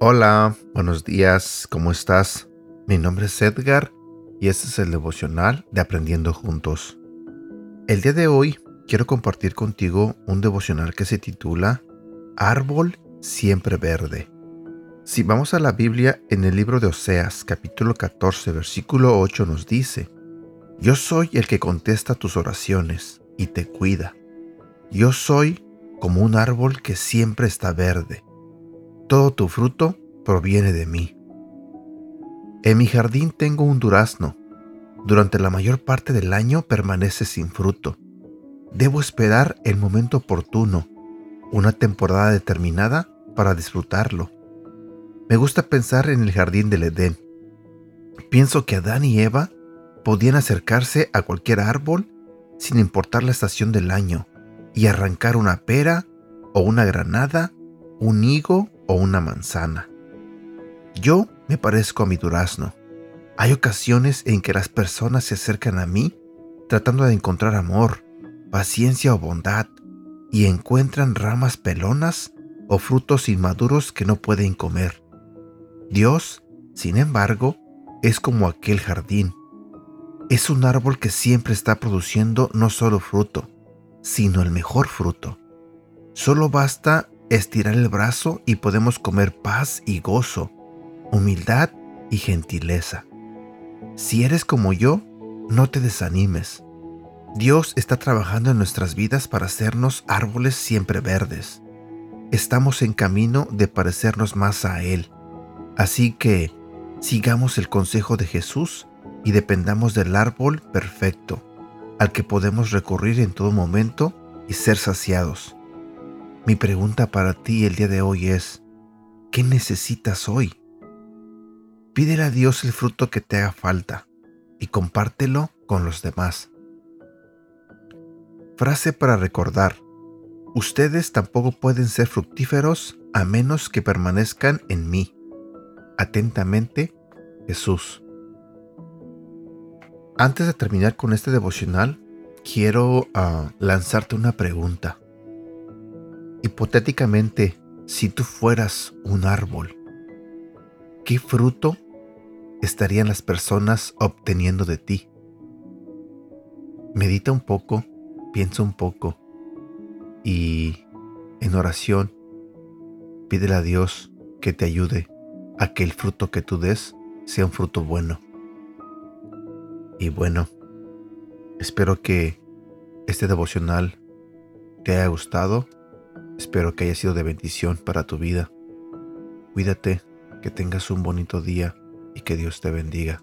Hola, buenos días, ¿cómo estás? Mi nombre es Edgar y este es el devocional de Aprendiendo Juntos. El día de hoy quiero compartir contigo un devocional que se titula Árbol siempre verde. Si vamos a la Biblia, en el libro de Oseas, capítulo 14, versículo 8 nos dice, Yo soy el que contesta tus oraciones y te cuida. Yo soy como un árbol que siempre está verde todo tu fruto proviene de mí. En mi jardín tengo un durazno. Durante la mayor parte del año permanece sin fruto. Debo esperar el momento oportuno, una temporada determinada para disfrutarlo. Me gusta pensar en el jardín del Edén. Pienso que Adán y Eva podían acercarse a cualquier árbol sin importar la estación del año y arrancar una pera o una granada, un higo o una manzana. Yo me parezco a mi durazno. Hay ocasiones en que las personas se acercan a mí tratando de encontrar amor, paciencia o bondad y encuentran ramas pelonas o frutos inmaduros que no pueden comer. Dios, sin embargo, es como aquel jardín. Es un árbol que siempre está produciendo no solo fruto, sino el mejor fruto. Solo basta estirar el brazo y podemos comer paz y gozo, humildad y gentileza. Si eres como yo, no te desanimes. Dios está trabajando en nuestras vidas para hacernos árboles siempre verdes. Estamos en camino de parecernos más a Él. Así que sigamos el consejo de Jesús y dependamos del árbol perfecto, al que podemos recurrir en todo momento y ser saciados. Mi pregunta para ti el día de hoy es, ¿qué necesitas hoy? Pídele a Dios el fruto que te haga falta y compártelo con los demás. Frase para recordar. Ustedes tampoco pueden ser fructíferos a menos que permanezcan en mí. Atentamente, Jesús. Antes de terminar con este devocional, quiero ah, lanzarte una pregunta. Hipotéticamente, si tú fueras un árbol, ¿qué fruto estarían las personas obteniendo de ti? Medita un poco, piensa un poco y en oración pídele a Dios que te ayude a que el fruto que tú des sea un fruto bueno. Y bueno, espero que este devocional te haya gustado Espero que haya sido de bendición para tu vida. Cuídate, que tengas un bonito día y que Dios te bendiga.